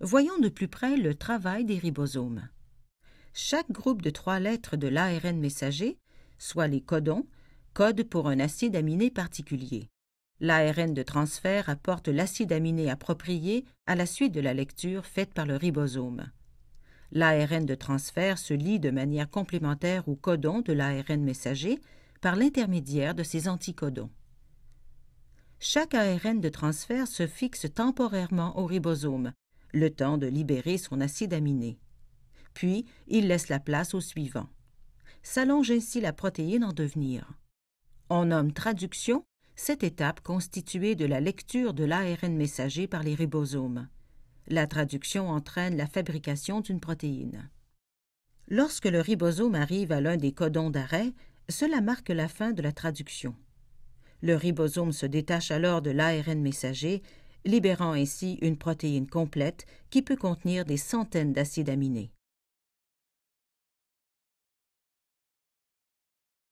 Voyons de plus près le travail des ribosomes. Chaque groupe de trois lettres de l'ARN messager, soit les codons, code pour un acide aminé particulier. L'ARN de transfert apporte l'acide aminé approprié à la suite de la lecture faite par le ribosome. L'ARN de transfert se lie de manière complémentaire au codon de l'ARN messager par l'intermédiaire de ses anticodons. Chaque ARN de transfert se fixe temporairement au ribosome, le temps de libérer son acide aminé. Puis, il laisse la place au suivant. S'allonge ainsi la protéine en devenir. On nomme traduction cette étape constituée de la lecture de l'ARN messager par les ribosomes. La traduction entraîne la fabrication d'une protéine. Lorsque le ribosome arrive à l'un des codons d'arrêt, cela marque la fin de la traduction. Le ribosome se détache alors de l'ARN messager, libérant ainsi une protéine complète qui peut contenir des centaines d'acides aminés.